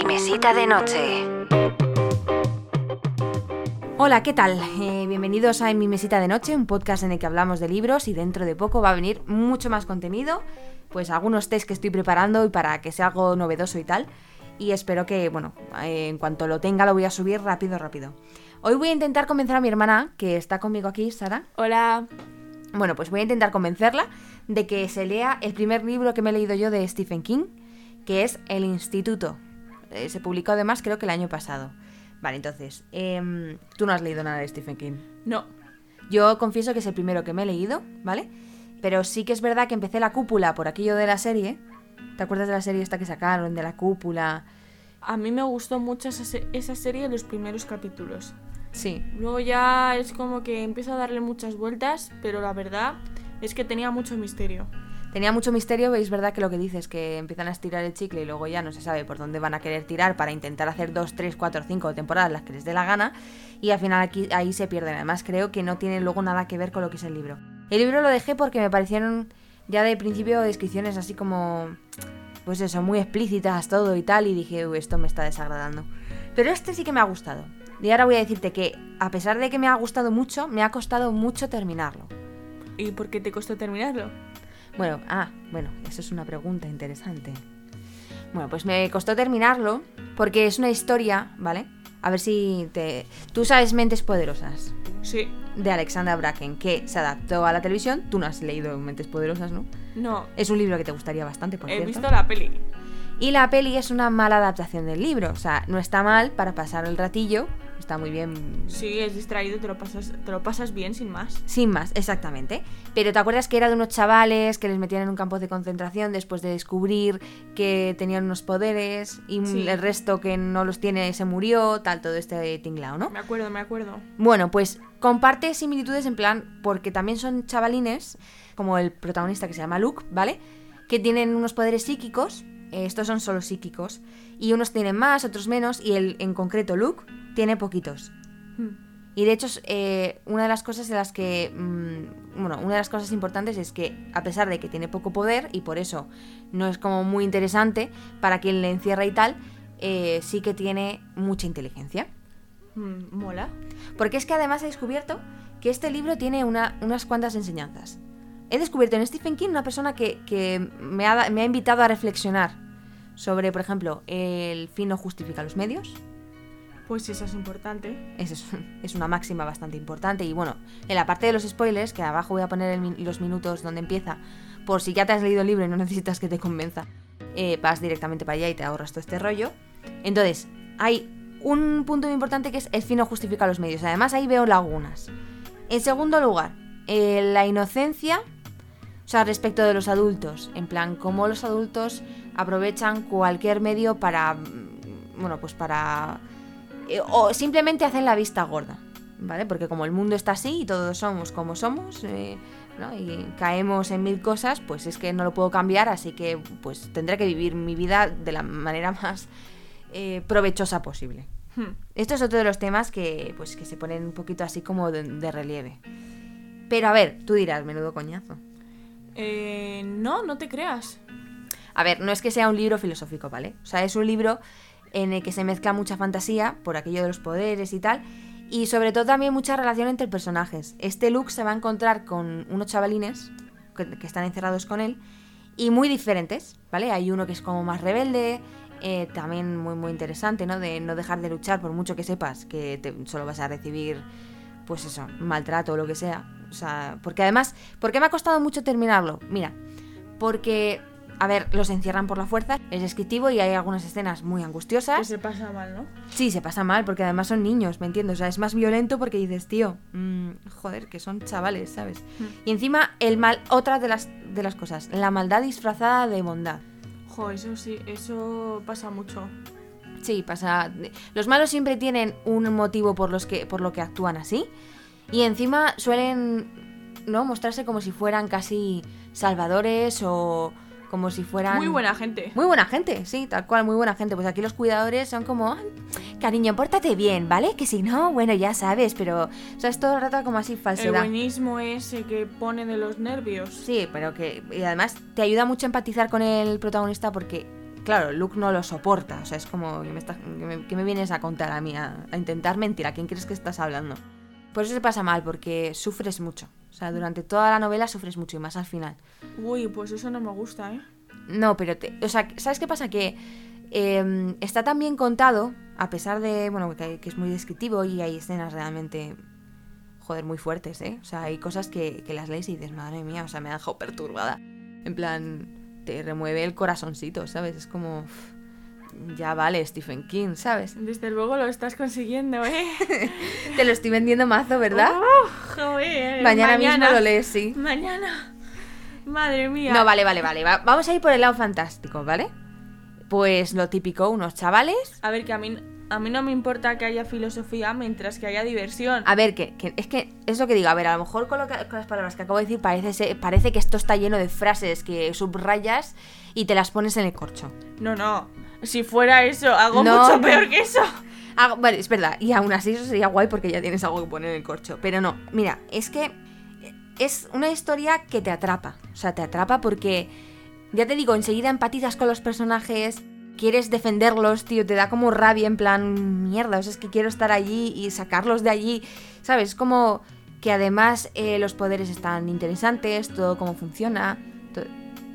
mi mesita de noche. Hola, ¿qué tal? Eh, bienvenidos a En mi mesita de noche, un podcast en el que hablamos de libros y dentro de poco va a venir mucho más contenido, pues algunos test que estoy preparando y para que sea algo novedoso y tal. Y espero que, bueno, eh, en cuanto lo tenga lo voy a subir rápido, rápido. Hoy voy a intentar convencer a mi hermana, que está conmigo aquí, Sara. Hola. Bueno, pues voy a intentar convencerla de que se lea el primer libro que me he leído yo de Stephen King, que es El Instituto. Eh, se publicó además creo que el año pasado. Vale, entonces, em, tú no has leído nada de Stephen King. No. Yo confieso que es el primero que me he leído, ¿vale? Pero sí que es verdad que empecé la cúpula por aquello de la serie. ¿Te acuerdas de la serie esta que sacaron, de la cúpula? A mí me gustó mucho esa, se- esa serie en los primeros capítulos. Sí. Luego ya es como que empieza a darle muchas vueltas, pero la verdad es que tenía mucho misterio. Tenía mucho misterio, veis verdad que lo que dices, que empiezan a estirar el chicle y luego ya no se sabe por dónde van a querer tirar para intentar hacer dos, tres, cuatro, cinco temporadas las que les dé la gana y al final aquí, ahí se pierden. Además creo que no tiene luego nada que ver con lo que es el libro. El libro lo dejé porque me parecieron ya de principio descripciones así como, pues eso, muy explícitas todo y tal y dije, "Uy, esto me está desagradando. Pero este sí que me ha gustado. Y ahora voy a decirte que a pesar de que me ha gustado mucho, me ha costado mucho terminarlo. ¿Y por qué te costó terminarlo? Bueno, ah, bueno, eso es una pregunta interesante. Bueno, pues me costó terminarlo porque es una historia, ¿vale? A ver si te... Tú sabes Mentes Poderosas, Sí. de Alexandra Bracken, que se adaptó a la televisión. Tú no has leído Mentes Poderosas, ¿no? No. Es un libro que te gustaría bastante, por He cierto. visto la peli. Y la peli es una mala adaptación del libro. O sea, no está mal para pasar el ratillo. Está muy bien Sí, es distraído, te lo pasas, te lo pasas bien sin más. Sin más, exactamente. Pero ¿te acuerdas que era de unos chavales que les metían en un campo de concentración después de descubrir que tenían unos poderes y Sí. el resto que no los tiene se murió, tal, todo este tinglao, ¿no? Me acuerdo, me acuerdo. Bueno, pues comparte similitudes en plan, porque también son chavalines, como el protagonista que se llama Luke, ¿vale? Que tienen unos poderes psíquicos, estos son solo psíquicos, y unos tienen más, otros menos, y el, en concreto Luke tiene poquitos. Hmm. Y de hecho, eh, una de las cosas de las que. mm, bueno, una de las cosas importantes es que, a pesar de que tiene poco poder, y por eso no es como muy interesante para quien le encierra y tal, eh, sí que tiene mucha inteligencia. Hmm, Mola. Porque es que además he descubierto que este libro tiene una- unas cuantas enseñanzas. He descubierto en Stephen King una persona que, que me, ha, da- me ha invitado a reflexionar sobre, por ejemplo, el fin no justifica los medios. Pues esa es importante. Esa es, es una máxima bastante importante. Y bueno, en la parte de los spoilers, que abajo voy a poner el los minutos donde empieza, por si ya te has leído el libro y no necesitas que te convenza, eh, vas directamente para allá y te ahorras todo este rollo. Entonces, hay un punto muy importante que es el fin no justifica los medios. Además, ahí veo lagunas. En segundo lugar, eh, la inocencia, sea, respecto de los adultos. En plan, cómo los adultos aprovechan cualquier medio para, mm, bueno, pues para eh, o simplemente hacen la vista gorda, ¿vale? Porque como el mundo está así y todos somos como somos, eh, ¿no? Y caemos en mil cosas, pues es que no lo puedo cambiar, así que pues tendré que vivir mi vida de la manera más eh, provechosa posible. Hmm. Esto es otro de los temas que, pues, que se ponen un poquito así como de, de relieve. Pero a ver, tú dirás, menudo coñazo. Eh, no, no te creas. A ver, no es que sea un libro filosófico, ¿vale? O sea, es un libro en el que se mezcla mucha fantasía por aquello de los poderes y tal. Y sobre todo también mucha relación entre personajes. Este Luke se va a encontrar con unos chavalines que, que están encerrados con él y muy diferentes, ¿vale? Hay uno que es como más rebelde, eh, también muy muy interesante, ¿no? De no dejar de luchar por mucho que sepas que te- solo vas a recibir, pues eso, maltrato o lo que sea. O sea, porque además, ¿por qué me ha costado mucho terminarlo? Mira, porque, a ver, los encierran por la fuerza, es descriptivo y hay algunas escenas muy Que angustiosas. se pasa mal, ¿no? Sí, se pasa mal, porque además son niños, ¿me entiendes? O sea, es más violento porque dices, tío, mm, joder, que son chavales, ¿sabes? Hmm. Y encima, el mal, otra de las, de las cosas, la maldad disfrazada de bondad. Jo, eso sí, eso pasa mucho. Sí, pasa. Los malos siempre tienen un motivo por, los que, por lo que actúan así. Y encima suelen ¿no? mostrarse como si fueran casi salvadores o como si fueran... Muy buena gente. Muy buena gente, sí, tal cual, muy buena gente. Pues aquí los cuidadores son como, "Ay, cariño, pórtate bien, ¿vale? Que si no, bueno, ya sabes, pero, o sea, es todo el rato como así El falsedad. buenismo ese que pone de los nervios. Sí, pero que y además te ayuda mucho a empatizar con el protagonista porque, claro, Luke no lo soporta. O sea, es como, ¿qué me, me- qué me vienes a contar a mí? A, a intentar mentir. ¿A quién crees que estás hablando? Por eso se pasa mal, porque sufres mucho. O sea, durante toda la novela sufres mucho y más al final. Uy, pues eso no me gusta, ¿eh? No, pero, te, o sea, ¿sabes qué pasa? Que eh, está tan bien contado, a pesar de, bueno, que, que es muy descriptivo y hay escenas realmente, joder, muy fuertes, ¿eh? O sea, hay cosas que, que las lees y dices, madre mía, o sea, me ha dejado perturbada. En plan, te remueve el corazoncito, ¿sabes? Es como, ya vale, Stephen King, ¿sabes? Desde luego lo estás consiguiendo, ¿eh? Te lo estoy vendiendo mazo, ¿verdad? Oh, joder, mañana, mismo lo lees, sí. Mañana. Madre mía. No, vale, vale, vale. va- Vamos a ir por el lado fantástico, ¿vale? Pues lo típico, unos chavales A ver, que a mí, a mí no me importa que haya filosofía mientras que haya diversión. A ver, que, que- es que es lo que digo. A ver, a lo mejor con, lo que- con las palabras que acabo de decir parece, ser- parece que esto está lleno de frases que subrayas y te las pones en el corcho. No, no. Si fuera eso, hago No, mucho peor que eso. Ah, vale, es verdad. Y aún así eso sería guay porque ya tienes algo que poner en el corcho. Pero no, mira, es que es una historia que te atrapa. O sea, te atrapa porque, ya te digo, enseguida empatizas con los personajes, quieres defenderlos, tío, te da como rabia en plan, mierda, o sea, es que quiero estar allí y sacarlos de allí, ¿sabes? Es como que además eh, los poderes están interesantes, todo cómo funciona, to-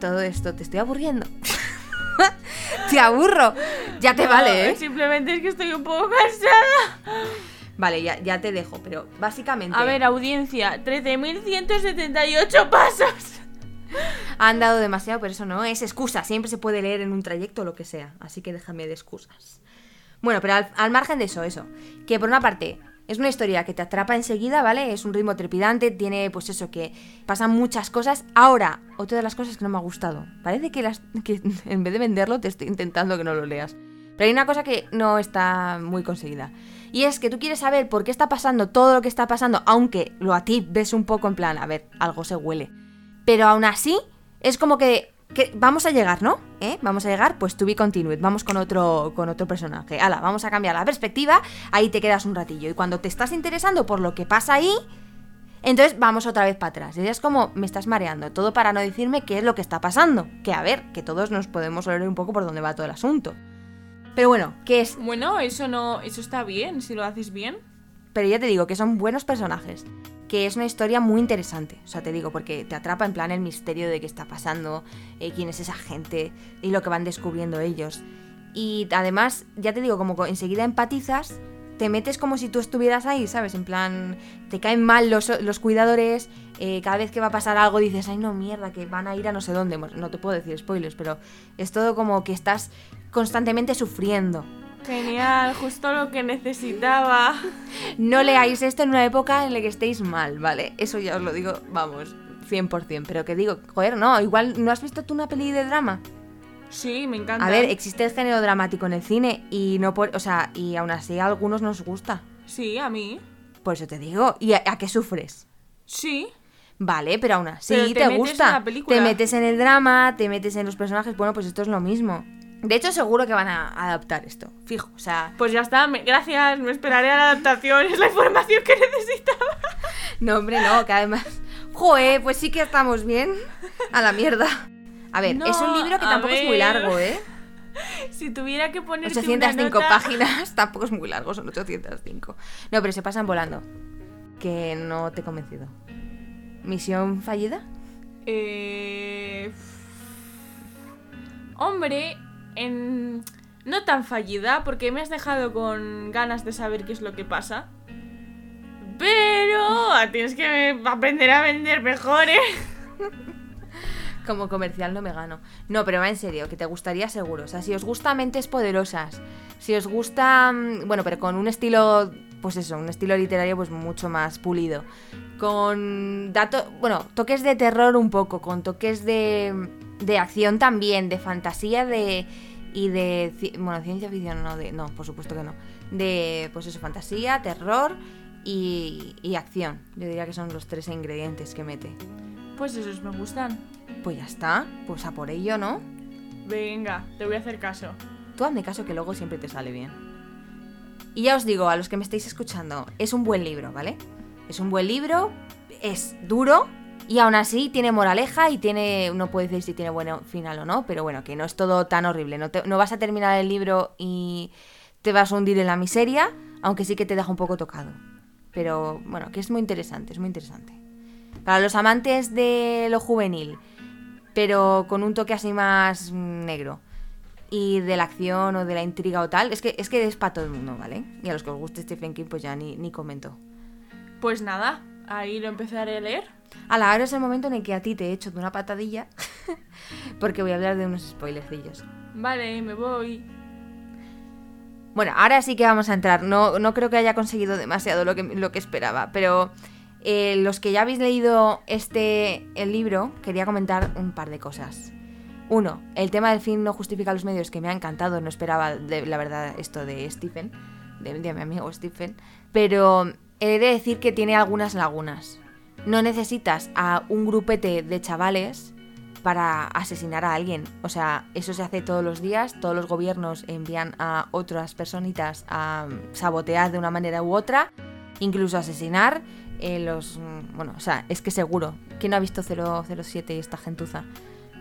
todo esto, te estoy aburriendo. te aburro. Ya te vale, ¿eh? Simplemente es que estoy un poco cansada. Vale, ya, ya te dejo, pero básicamente A ver, audiencia, 13.178 pasos. han dado demasiado, pero eso no es excusa. Siempre se puede leer en un trayecto o lo que sea. Así que déjame de excusas. Bueno, pero al, al margen de eso, eso. Que por una parte, es una historia que te atrapa enseguida, ¿vale? Es un ritmo trepidante, tiene pues eso, que pasan muchas cosas. Ahora, otra de las cosas que no me ha gustado. Parece que, que en vez de venderlo te estoy intentando que no lo leas. Pero hay una cosa que no está muy conseguida. Y es que tú quieres saber por qué está pasando todo lo que está pasando, aunque lo a ti ves un poco en plan, a ver, algo se huele. Pero aún así, es como que, que vamos a llegar, ¿no? ¿Eh? Vamos a llegar, pues to be continued, vamos con otro, con otro personaje. Hala, vamos a cambiar la perspectiva, ahí te quedas un ratillo. Y cuando te estás interesando por lo que pasa ahí, entonces vamos otra vez para atrás. Y es como, me estás mareando, todo para no decirme qué es lo que está pasando. Que a ver, que todos nos podemos oler un poco por dónde va todo el asunto. Pero bueno, que es Bueno, eso no, eso está bien, si lo haces bien. pero ya te digo que son buenos personajes. Que es una historia muy interesante. O sea, te digo, porque te atrapa en plan el misterio de qué está pasando, eh, quién es esa gente y lo que van descubriendo ellos. Y además, ya te digo, como co- enseguida empatizas, te metes como si tú estuvieras ahí, ¿sabes? En plan, te caen mal los, los cuidadores, eh, cada vez que va a pasar algo dices, ay no, mierda, que van a ir a no sé dónde. No te puedo decir spoilers, pero es todo como que estás constantemente sufriendo. Genial, justo lo que necesitaba. No leáis esto en una época en la que estéis mal, ¿vale? Eso ya os lo digo, vamos, 100%. Pero que digo, joder, no, igual no has visto tú una peli de drama. Sí, me encanta. A ver, existe el género dramático en el cine y no por, o sea, y aún así a algunos nos gusta. Sí, a mí. Por eso te digo, ¿y a, a qué sufres? Sí. Vale, pero aún así Pero te, te metes en gusta. la película. te metes en el drama, te metes en los personajes, bueno, pues esto es lo mismo. De hecho, seguro que van a adaptar esto, fijo, o sea, Pues ya está, me- gracias, me esperaré a la adaptación, es la información que necesitaba. No, hombre, no, que además. Joder, pues sí que estamos bien. A la mierda. A ver, No, es un libro que a tampoco es muy ver. largo, ¿eh? Si tuviera que poner 805 páginas, tampoco es muy largo, son 805. No, pero se pasan volando. Que no te he convencido. ¿Misión fallida? Eh... Hombre, en... no tan fallida, porque me has dejado con ganas de saber qué es lo que pasa. Pero tienes que aprender a vender mejor, ¿eh? Como comercial no me gano. No, pero va en serio, que te gustaría seguro. O sea, si os gusta Mentes Poderosas, si os gusta, mm, bueno, pero con un estilo, pues eso, un estilo literario pues mucho más pulido. Con datos, bueno, toques de terror un poco, con toques de, de acción también, de fantasía de y de, bueno, ciencia ficción no, de, no, por supuesto que no. De, pues eso, fantasía, terror y, y acción. Yo diría que son los tres ingredientes que mete. Pues esos me gustan. Pues ya está, pues a por ello, ¿no? Venga, te voy a hacer caso. Tú hazme caso que luego siempre te sale bien. Y ya os digo, a los que me estáis escuchando, es un buen libro, ¿vale? Es un buen libro, es duro, Y aún así tiene moraleja y tiene, no puede decir si tiene buen final o no, pero bueno, que no es todo tan horrible. No, no vas a terminar el libro y te vas a hundir en la miseria, aunque sí que te deja un poco tocado. Pero bueno, que es muy interesante, es muy interesante. Para los amantes de lo juvenil, pero con un toque así más negro. Y de la acción o de la intriga o tal, es que es, que es para todo el mundo, ¿vale? Y a los que os guste Stephen King, pues ya ni, ni comento. Pues nada, ahí lo empezaré a leer. A la hora es el momento en el que a ti te he hecho de una patadilla, porque voy a hablar de unos spoilercillos. Vale, me voy. Bueno, ahora sí que vamos a entrar. No, no creo que haya conseguido demasiado lo que, lo que esperaba, pero eh, los que ya habéis leído este el libro, quería comentar un par de cosas. Uno, el tema del fin no justifica los medios, que me ha encantado, no esperaba de, la verdad esto de Stephen, de, de mi amigo Stephen, pero he de decir que tiene algunas lagunas. No necesitas a un grupete de chavales para asesinar a alguien. O sea, eso se hace todos los días, todos los gobiernos envían a otras personitas a sabotear de una manera u otra, incluso asesinar. Eh, los. Bueno, o sea, es que seguro. ¿Quién no ha visto 007 y esta gentuza?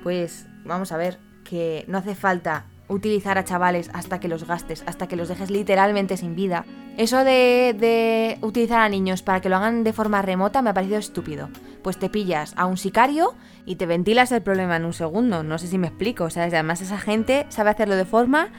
Pues vamos a ver, que no hace falta utilizar a chavales hasta que los gastes, hasta que los dejes literalmente sin vida. Eso de, utilizar a niños para que lo hagan de forma remota me ha parecido estúpido. Pues te pillas a un sicario y te ventilas el problema en un segundo. No sé si me explico. Sea, además esa gente sabe hacerlo de forma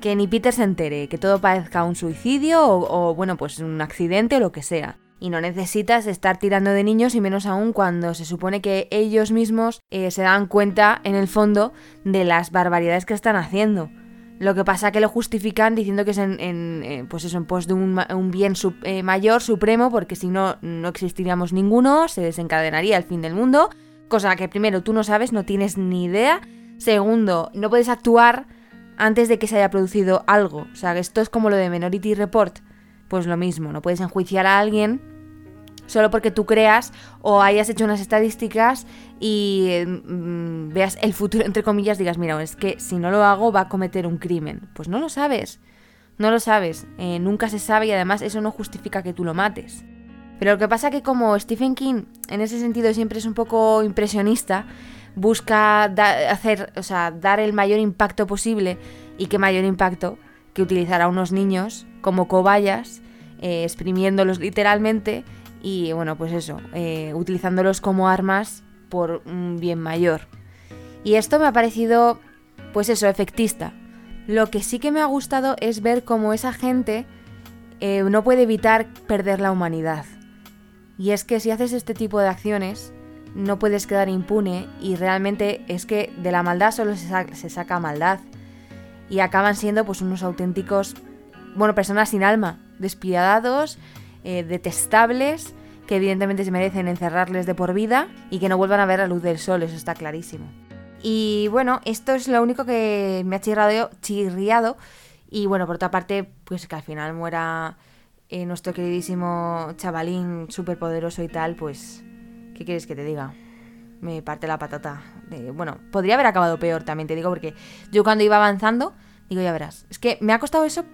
que ni Peter se entere, que todo parezca un suicidio o, o bueno, pues un accidente o lo que sea. Y no necesitas estar tirando de niños y menos aún cuando se supone que ellos mismos eh, se dan cuenta en el fondo de las barbaridades que están haciendo. Lo que pasa que lo justifican diciendo que es en, eh, pues eso, en pos de un, bien eh, mayor, supremo, porque si no, no existiríamos ninguno, se desencadenaría el fin del mundo. Cosa que primero tú no sabes, no tienes ni idea. Segundo, no puedes actuar antes de que se haya producido algo. O sea, esto es como lo de Minority Report pues lo mismo, no puedes enjuiciar a alguien solo porque tú creas o hayas hecho unas estadísticas y mm, veas el futuro, entre comillas, digas, mira, es que si no lo hago va a cometer un crimen. Pues no lo sabes, no lo sabes, eh, nunca se sabe y además eso no justifica que tú lo mates. Pero lo que pasa que como Stephen King en ese sentido siempre es un poco impresionista, busca hacer, o sea, dar el mayor impacto posible y qué mayor impacto que utilizar a unos niños como cobayas, eh, exprimiéndolos literalmente y bueno, pues eso, eh, utilizándolos como armas por un bien mayor. Y esto me ha parecido, pues eso, efectista. Lo que sí que me ha gustado es ver cómo esa gente eh, no puede evitar perder la humanidad. Y es que si haces este tipo de acciones, no puedes quedar impune y realmente es que de la maldad solo se, se saca maldad. Y acaban siendo pues unos auténticos bueno, personas sin alma, despiadados, eh, detestables, que evidentemente se merecen encerrarles de por vida y que no vuelvan a ver la luz del sol, eso está clarísimo. Y bueno, esto es lo único que me ha chirriado, chirriado y bueno, por otra parte, pues que al final muera eh, nuestro queridísimo chavalín súper poderoso y tal, pues, ¿qué quieres que te diga? Me parte la patata. bueno, podría haber acabado peor también, te digo, porque yo cuando iba avanzando, digo, ya verás, es que me ha costado eso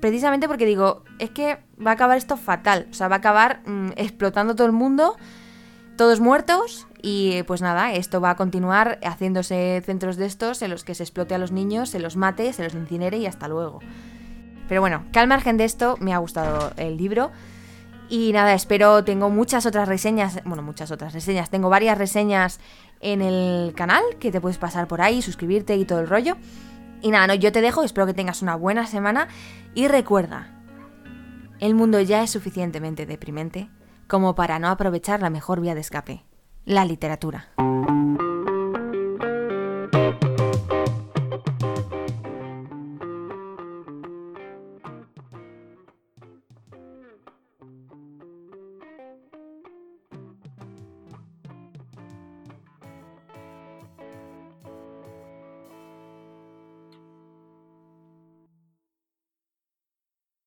precisamente porque digo, es que va a acabar esto fatal. O sea, va a acabar mm, explotando todo el mundo, todos muertos. Y pues nada, esto va a continuar haciéndose centros de estos en los que se explote a los niños, se los mate, se los incinere y hasta luego. Pero bueno, que al margen de esto, me ha gustado el libro. Y nada, espero, tengo muchas otras reseñas, bueno, muchas otras reseñas, tengo varias reseñas en el canal que te puedes pasar por ahí, suscribirte y todo el rollo. Y nada, no, yo te dejo, espero que tengas una buena semana y recuerda, el mundo ya es suficientemente deprimente como para no aprovechar la mejor vía de escape, la literatura.